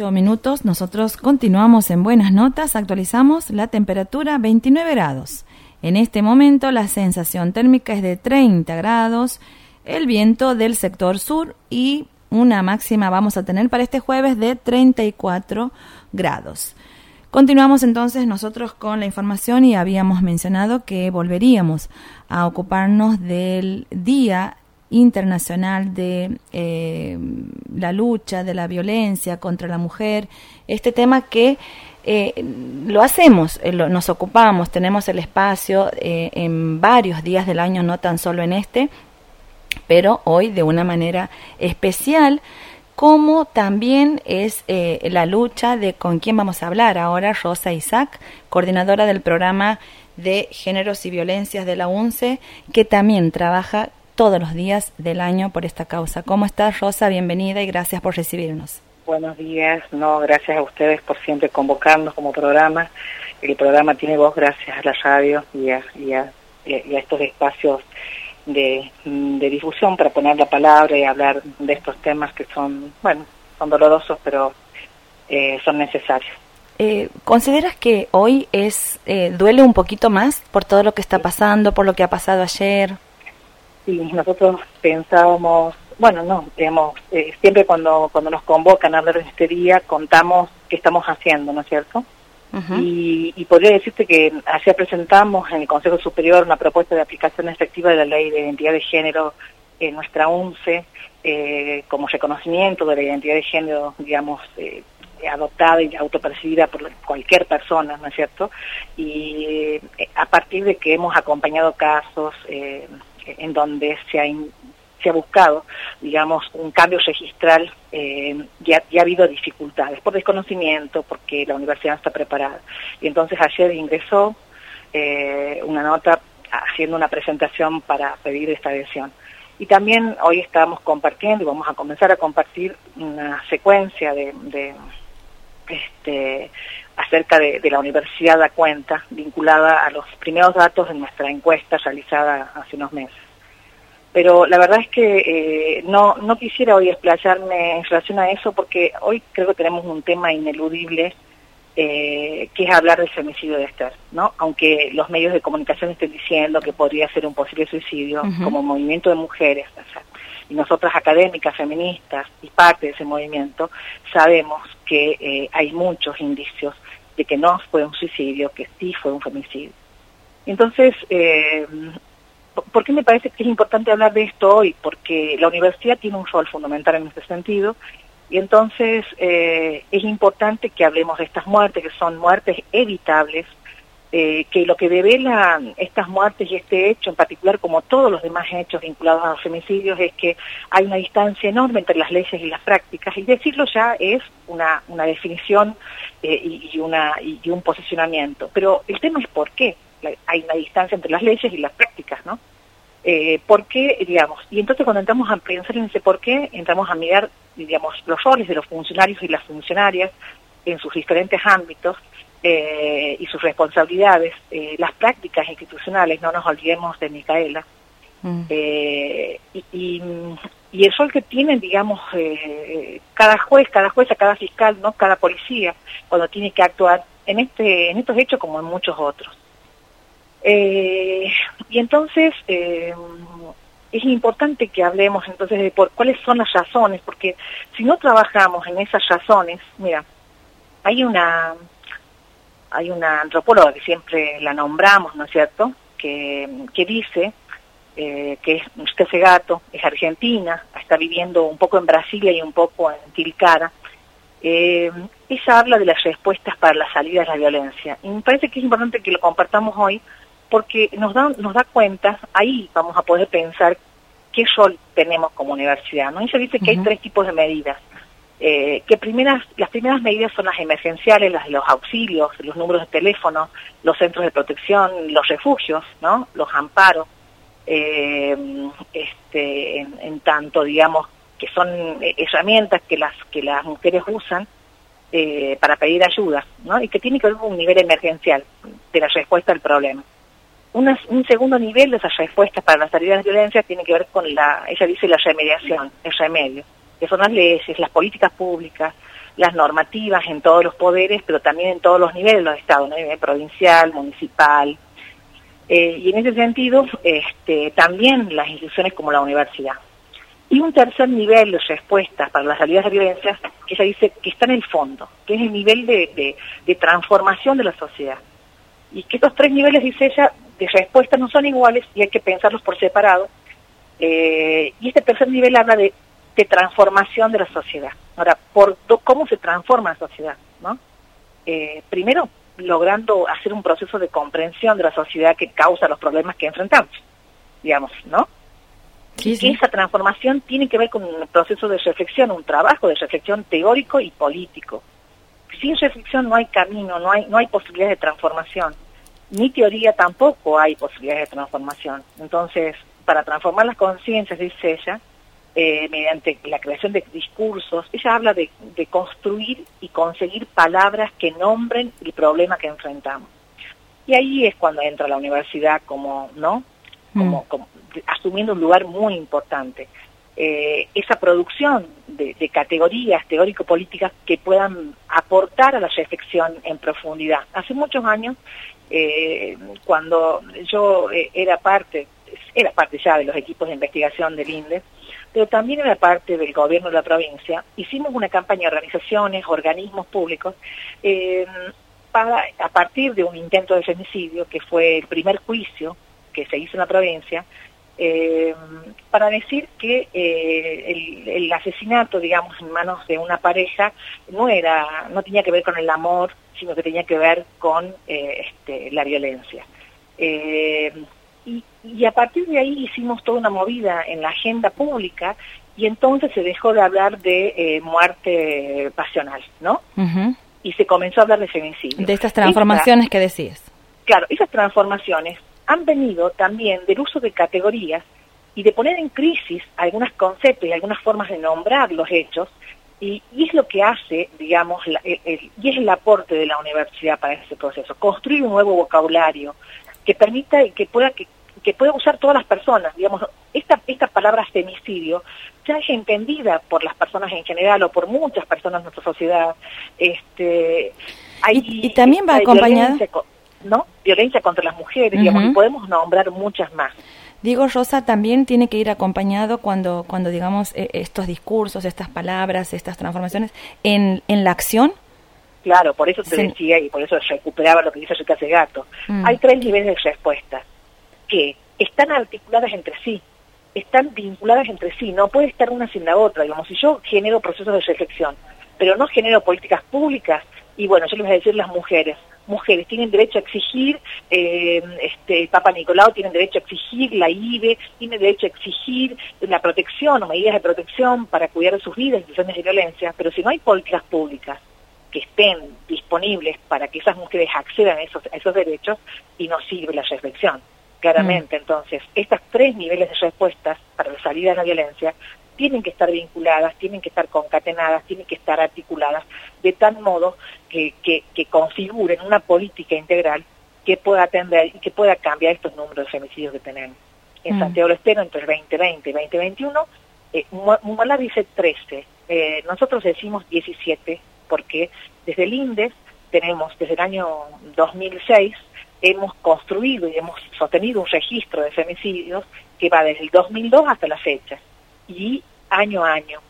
8 minutos. Nosotros continuamos en buenas notas. Actualizamos la temperatura 29 grados. En este momento la sensación térmica es de 30 grados. El viento del sector sur y una máxima vamos a tener para este jueves de 34 grados. Continuamos entonces nosotros con la información y habíamos mencionado que volveríamos a ocuparnos del Día internacional de eh, la lucha, de la violencia contra la mujer, este tema que eh, lo hacemos, eh, nos ocupamos, tenemos el espacio en varios días del año, no tan solo en este, pero hoy de una manera especial, como también es la lucha de con quién vamos a hablar ahora, Rosa Isaac, coordinadora del programa de Géneros y Violencias de la UNCE, que también trabaja todos los días del año por esta causa. ¿Cómo estás, Rosa? Bienvenida y gracias por recibirnos. Buenos días, no, gracias a ustedes por siempre convocarnos como programa. El programa tiene voz gracias a la radio y a, y a, estos espacios de, difusión para poner la palabra y hablar de estos temas que son, bueno, son dolorosos, pero eh, son necesarios. Eh, ¿Consideras que hoy es eh, duele un poquito más por todo lo que está pasando, por lo que ha pasado ayer? Sí, nosotros pensábamos, bueno, no, digamos, eh, siempre cuando, cuando nos convocan a hablar de este día, contamos qué estamos haciendo, ¿no es cierto? y, podría decirte que ayer presentamos en el Consejo Superior una propuesta de aplicación efectiva de la Ley de Identidad de Género en nuestra UNCE, eh, como reconocimiento de la identidad de género, digamos, eh, adoptada y autopercibida por cualquier persona, ¿no es cierto? Y a partir de que hemos acompañado casos, eh, en donde se ha, se ha buscado, digamos, un cambio registral, eh, ya, ha habido dificultades por desconocimiento, porque la universidad no está preparada. Y entonces ayer ingresó eh, una nota haciendo una presentación para pedir esta adhesión. Y también hoy estamos compartiendo y vamos a comenzar a compartir una secuencia de, de este, acerca de, la Universidad da cuenta, vinculada a los primeros datos de nuestra encuesta realizada hace unos meses. Pero la verdad es que eh, no, no quisiera hoy explayarme en relación a eso porque hoy creo que tenemos un tema ineludible eh, que es hablar del femicidio de Esther, ¿no? Aunque los medios de comunicación estén diciendo que podría ser un posible suicidio como movimiento de mujeres, y nosotras académicas, feministas y parte de ese movimiento, sabemos que eh, hay muchos indicios de que no fue un suicidio, que sí fue un femicidio. Entonces, eh, ¿por qué me parece que es importante hablar de esto hoy? Porque la universidad tiene un rol fundamental en este sentido y entonces eh, es importante que hablemos de estas muertes, que son muertes evitables, eh, que lo que develan estas muertes y este hecho en particular, como todos los demás hechos vinculados a los femicidios, es que hay una distancia enorme entre las leyes y las prácticas, y decirlo ya es una, una definición eh, y, una, y un posicionamiento. Pero el tema es por qué hay una distancia entre las leyes y las prácticas, ¿no? Eh, ¿Por qué, digamos? Y entonces cuando entramos a pensar en ese por qué, entramos a mirar, digamos, los roles de los funcionarios y las funcionarias en sus diferentes ámbitos, eh, y sus responsabilidades, eh, las prácticas institucionales, no nos olvidemos de Micaela, mm. eh, y, y, el rol que tienen, digamos, cada juez, cada jueza, cada fiscal, no cada policía, cuando tiene que actuar en, este, en estos hechos como en muchos otros. y entonces es importante que hablemos entonces de por cuáles son las razones, porque si no trabajamos en esas razones, mira, hay una hay una antropóloga que siempre la nombramos, ¿no es cierto?, que, que dice eh, que es usted gato, es argentina, está viviendo un poco en Brasilia y un poco en Tilcara. Eh, ella habla de las respuestas para la salida de la violencia. Y me parece que es importante que lo compartamos hoy porque nos da, nos da cuenta, ahí vamos a poder pensar qué rol tenemos como universidad. ¿no? Ella dice que hay tres tipos de medidas eh, que primeras, las primeras medidas son las emergenciales, las los auxilios, los números de teléfono, los centros de protección, los refugios, ¿no? los amparos, eh, este, en, tanto, digamos, que son herramientas que las, que las mujeres usan eh, para pedir ayuda, ¿no? y que tiene que ver con un nivel emergencial de la respuesta al problema. un segundo nivel de esas respuestas para la salida de violencia tiene que ver con la, ella dice la remediación, el remedio que son las leyes, las políticas públicas, las normativas en todos los poderes, pero también en todos los niveles de los estados, ¿no? nivel provincial, municipal. Eh, y en ese sentido, este, también las instituciones como la universidad. Y un tercer nivel de respuestas para las salidas de violencia, que ella dice que está en el fondo, que es el nivel de, transformación de la sociedad. Y que estos tres niveles, dice ella, de respuesta no son iguales y hay que pensarlos por separado. Eh, y este tercer nivel habla de, transformación de la sociedad. Ahora, por ¿cómo se transforma la sociedad? ¿no? Eh, primero, logrando hacer un proceso de comprensión de la sociedad que causa los problemas que enfrentamos, digamos, ¿no? y esa transformación tiene que ver con un proceso de reflexión, un trabajo de reflexión teórico y político. Sin reflexión no hay camino, no hay, no hay posibilidades de transformación. Ni teoría tampoco hay posibilidades de transformación. Entonces, para transformar las conciencias, dice ella, eh, mediante la creación de discursos, ella habla de, construir y conseguir palabras que nombren el problema que enfrentamos. Y ahí es cuando entra la universidad como, ¿no? Como, mm. como asumiendo un lugar muy importante. Eh, esa producción de, categorías teórico-políticas que puedan aportar a la reflexión en profundidad. Hace muchos años, eh, cuando yo eh, era parte, era parte ya de los equipos de investigación del INDE, pero también era parte del gobierno de la provincia, hicimos una campaña de organizaciones, organismos públicos, para, a partir de un intento de femicidio, que fue el primer juicio que se hizo en la provincia, eh, para decir que eh, el, asesinato, digamos, en manos de una pareja no era, no tenía que ver con el amor, sino que tenía que ver con eh, este, la violencia. Y, a partir de ahí hicimos toda una movida en la agenda pública y entonces se dejó de hablar de muerte pasional, ¿no? Y se comenzó a hablar de femicidio. De estas transformaciones que decías. Claro, esas transformaciones han venido también del uso de categorías y de poner en crisis algunos conceptos y algunas formas de nombrar los hechos, y, es lo que hace, digamos, y es el aporte de la universidad para ese proceso, construir un nuevo vocabulario que permita y que pueda que, pueda usar todas las personas, digamos, esta, esta palabra femicidio ya es entendida por las personas en general o por muchas personas en nuestra sociedad. Este, y, también va acompañada ¿no? Violencia contra las mujeres, digamos, y podemos nombrar muchas más. Digo, Rosa, también tiene que ir acompañado cuando, cuando digamos, e, estos discursos, estas palabras, estas transformaciones, en, en la acción. Claro, por eso te decía y por eso recuperaba lo que dice Rita Gato. Mm. Hay tres niveles de respuesta que están articuladas entre sí, están vinculadas entre sí, no puede estar una sin la otra. Digamos, si yo genero procesos de reflexión, pero no genero políticas públicas, y bueno, yo les voy a decir las mujeres, mujeres tienen derecho a exigir, eh, este, Papa Nicolau tienen derecho a exigir, la IBE tiene derecho a exigir la protección o medidas de protección para cuidar de sus vidas en situaciones de violencia, pero si no hay políticas públicas que estén disponibles para que esas mujeres accedan a esos, esos derechos y no sirve la reflexión. Claramente, mm. entonces, estas tres niveles de respuestas para la salida de la violencia tienen que estar vinculadas, tienen que estar concatenadas, tienen que estar articuladas, de tal modo que, que, configuren una política integral que pueda atender y que pueda cambiar estos números de femicidios que tenemos. En mm. Santiago del Estero, entre el 2020 y 2021, eh, Mumala dice 13, eh, nosotros decimos 17, porque desde el INDES tenemos, desde el año 2006, hemos construido y hemos sostenido un registro de femicidios que va desde el 2002 hasta la fecha y año a año.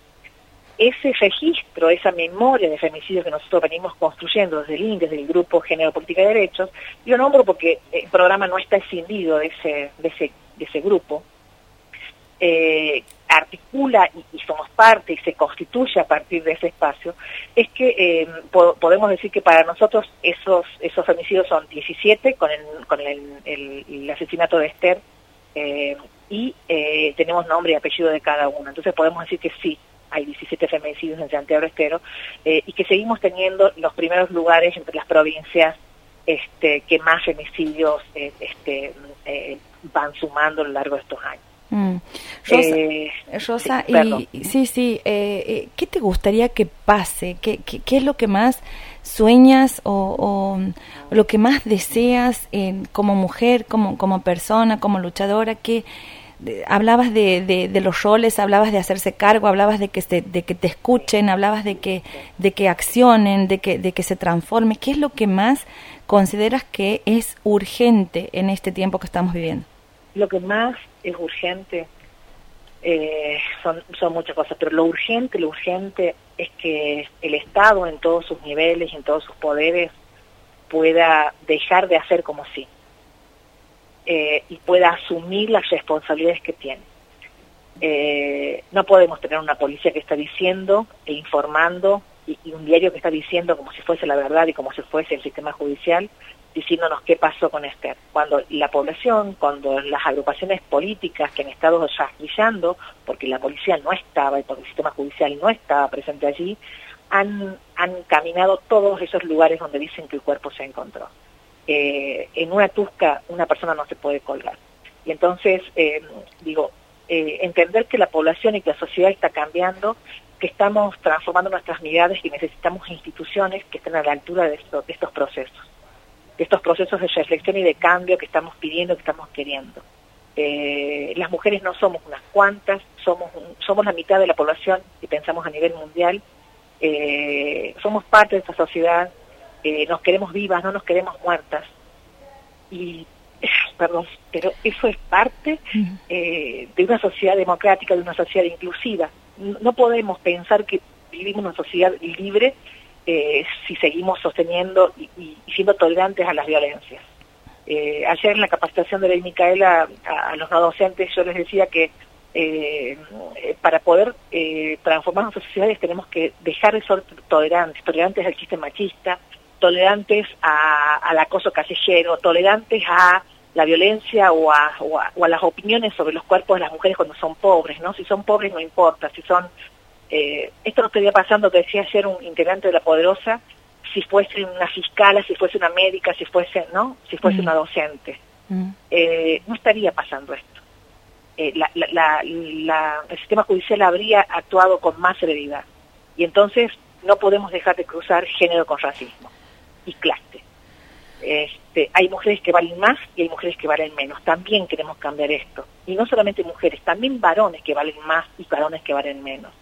Ese registro, esa memoria de femicidios que nosotros venimos construyendo desde el INDE, desde el Grupo Género Política de Derechos, yo nombro porque el programa no está escindido de ese, de ese, de ese grupo, eh, articula y, parte y se constituye a partir de ese espacio, es que eh, podemos decir que para nosotros esos, esos femicidios son 17 con el, con el, asesinato de Esther, eh, y eh, tenemos nombre y apellido de cada uno. Entonces podemos decir que sí, hay 17 femicidios en Santiago Estero y que seguimos teniendo los primeros lugares entre las provincias este, que más femicidios este, van sumando a lo largo de estos años. Mm. Rosa, y, sí, sí, ¿qué te gustaría que pase? ¿Qué, qué, es lo que más sueñas o, lo que más deseas como mujer, como, como persona, como luchadora? que hablabas de, de, los roles, hablabas de hacerse cargo, hablabas de que, se, de que te escuchen, hablabas de que, de que accionen, de que, de que se transforme. ¿Qué es lo que más consideras que es urgente en este tiempo que estamos viviendo? Lo que más es urgente eh, son, son muchas cosas, pero lo urgente, lo urgente es que el Estado en todos sus niveles y en todos sus poderes pueda dejar de hacer como sí eh, y pueda asumir las responsabilidades que tiene. Eh, no podemos tener una policía que está diciendo e informando y, un diario que está diciendo como si fuese la verdad y como si fuese el sistema judicial diciéndonos qué pasó con Esther. Cuando la población, cuando las agrupaciones políticas que han estado brillando, porque la policía no estaba y porque el sistema judicial no estaba presente allí, han, han caminado todos esos lugares donde dicen que el cuerpo se encontró. Eh, en una tusca una persona no se puede colgar. Y entonces, eh, digo, eh, entender que la población y que la sociedad está cambiando, que estamos transformando nuestras miradas y necesitamos instituciones que estén a la altura de estos procesos, de estos procesos de reflexión y de cambio que estamos pidiendo, que estamos queriendo. las mujeres no somos unas cuantas, somos, somos la mitad de la población y pensamos a nivel mundial eh, somos parte de esta sociedad, eh, nos queremos vivas, no nos queremos muertas. Y, perdón, pero eso es parte eh, de una sociedad democrática, de una sociedad inclusiva. No podemos pensar que vivimos en una sociedad libre si seguimos sosteniendo y, siendo tolerantes a las violencias. ayer en la capacitación de la Micaela a, a los no docentes yo les decía que eh, para poder eh, transformar nuestras sociedades tenemos que dejar de ser tolerantes, tolerantes al chiste machista, tolerantes al acoso callejero, tolerantes a la violencia o a, las opiniones sobre los cuerpos de las mujeres cuando son pobres, ¿no? Si son pobres no importa, si son... Eh, esto no estaría pasando, que decía ayer un integrante de La Poderosa, si fuese una fiscala, si fuese una médica, si fuese, ¿no? Si fuese mm. una docente. Mm. Eh, no estaría pasando esto. Eh, el sistema judicial habría actuado con más severidad. Y entonces no podemos dejar de cruzar género con racismo y clase. Este, hay mujeres que valen más y hay mujeres que valen menos. También queremos cambiar esto. Y no solamente mujeres, también varones que valen más y varones que valen menos.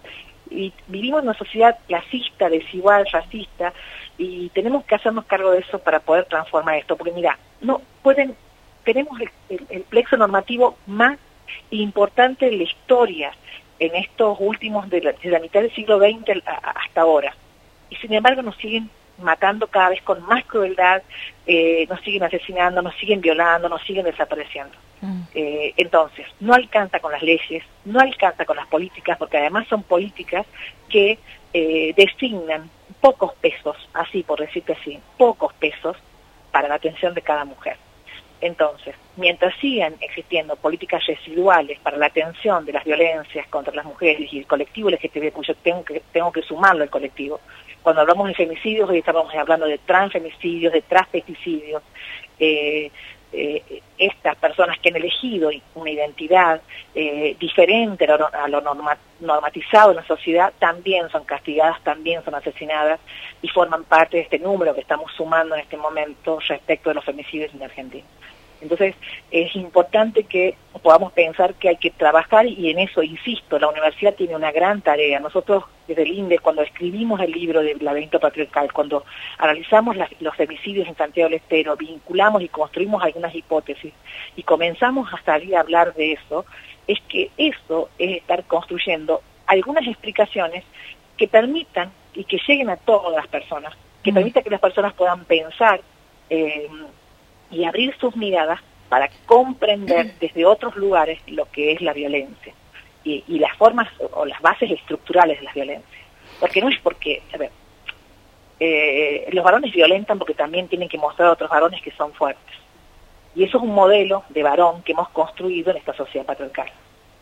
Y vivimos en una sociedad clasista, desigual, racista, y tenemos que hacernos cargo de eso para poder transformar esto. Porque mira, no pueden, tenemos el plexo normativo más importante en la historia en estos últimos, de la, mitad del siglo XX hasta ahora. Y sin embargo nos siguen matando cada vez con más crueldad, eh, nos siguen asesinando, nos siguen violando, nos siguen desapareciendo. Mm. Eh, entonces, no alcanza con las leyes, no alcanza con las políticas, porque además son políticas que eh, designan pocos pesos, así por decirte así, pocos pesos para la atención de cada mujer. Entonces, mientras sigan existiendo políticas residuales para la atención de las violencias contra las mujeres y el colectivo LGTB, pues yo tengo que, tengo que sumarlo al colectivo, cuando hablamos de femicidios, hoy estamos hablando de transfemicidios, de transfeticidios, eh, eh, estas personas que han elegido una identidad eh, diferente a lo, normatizado en la sociedad también son castigadas, también son asesinadas y forman parte de este número que estamos sumando en este momento respecto de los femicidios en Argentina. Entonces es importante que podamos pensar que hay que trabajar y en eso, insisto, la universidad tiene una gran tarea. Nosotros desde el INDE, cuando escribimos el libro del laberinto patriarcal, cuando analizamos los femicidios en Santiago del Estero, vinculamos y construimos algunas hipótesis y comenzamos a salir a hablar de eso, es que eso es estar construyendo algunas explicaciones que permitan y que lleguen a todas las personas, que mm. permitan que las personas puedan pensar eh, y abrir sus miradas para comprender desde otros lugares lo que es la violencia y, las formas o las bases estructurales de la violencia. Porque no es porque, a ver, eh, los varones violentan porque también tienen que mostrar a otros varones que son fuertes. Y eso es un modelo de varón que hemos construido en esta sociedad patriarcal.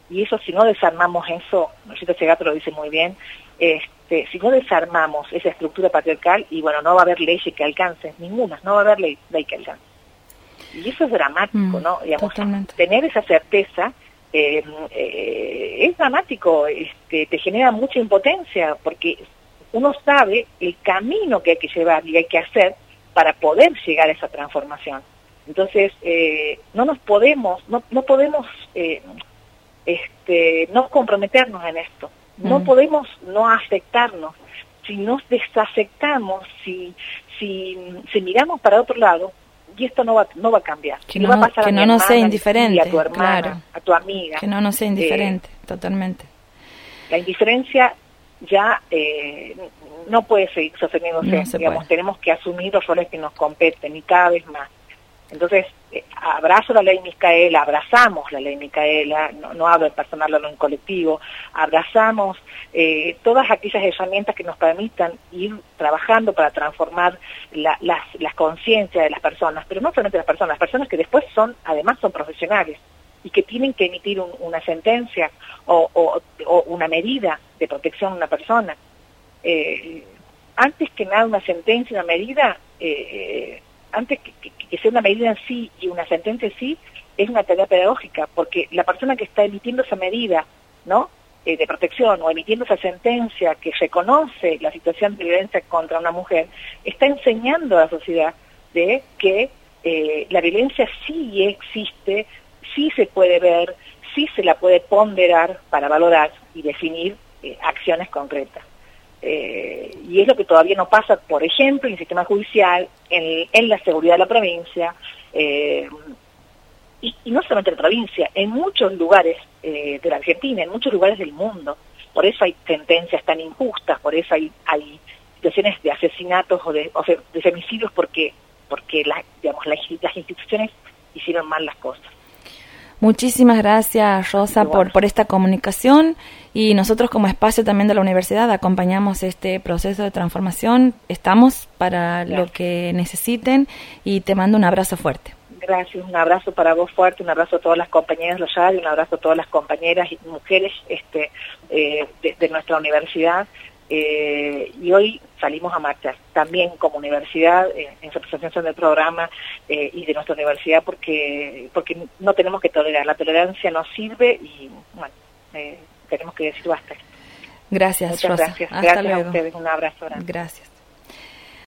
Y eso, si no desarmamos eso, ese gato lo dice muy bien, este, si no desarmamos esa estructura patriarcal, y bueno, no va a haber ley que alcance, ninguna, no va a haber ley, ley que alcance. Y eso es dramático, mm, ¿no? Digamos, tener esa certeza eh, eh, es dramático, este, te genera mucha impotencia, porque uno sabe el camino que hay que llevar y hay que hacer para poder llegar a esa transformación. Entonces, eh, no nos podemos, no, no podemos este, no comprometernos en esto. No mm. podemos no afectarnos. Si nos desafectamos, si, si, si miramos para otro lado, y esto no va, no va a cambiar. Que no, va a pasar que no nos sea indiferente, a tu hermana, a tu amiga. Que no nos sea indiferente, eh, totalmente. La indiferencia ya eh, no puede seguir sosteniéndose. digamos, tenemos que asumir los roles que nos competen y cada vez más. Entonces, eh, abrazo la ley Micaela, abrazamos la ley Micaela, no, hablo en personal, hablo en colectivo, abrazamos eh, todas aquellas herramientas que nos permitan ir trabajando para transformar las, las conciencias de las personas, pero no solamente las personas, las personas que después son, además son profesionales y que tienen que emitir una sentencia o, una medida de protección a una persona. Eh, antes que nada, una sentencia, una medida, eh, antes que, sea una medida en sí y una sentencia en sí, es una tarea pedagógica, porque la persona que está emitiendo esa medida, ¿no? Eh, de protección o emitiendo esa sentencia que reconoce la situación de violencia contra una mujer, está enseñando a la sociedad de que eh, la violencia sí existe, sí se puede ver, sí se la puede ponderar para valorar y definir eh, acciones concretas. Eh, y es lo que todavía no pasa, por ejemplo, en el sistema judicial, en, la seguridad de la provincia, eh, y, no solamente en la provincia, en muchos lugares de la Argentina, en muchos lugares del mundo. Por eso hay sentencias tan injustas, por eso hay, hay situaciones de asesinatos o de, femicidios, porque, porque digamos, las instituciones hicieron mal las cosas. Muchísimas gracias, Rosa, por, por esta comunicación y nosotros como espacio también de la universidad acompañamos este proceso de transformación. Estamos para lo que necesiten y te mando un abrazo fuerte. Gracias, un abrazo para vos fuerte, un abrazo a todas las compañeras de los un abrazo a todas las compañeras y mujeres este, eh, de nuestra universidad eh, y hoy salimos a marchar también como universidad eh, en representación del programa eh, y de nuestra universidad porque porque no tenemos que tolerar. La tolerancia no sirve y bueno tenemos que decir basta. Gracias Muchas gracias. Gracias a ustedes. Un abrazo gracias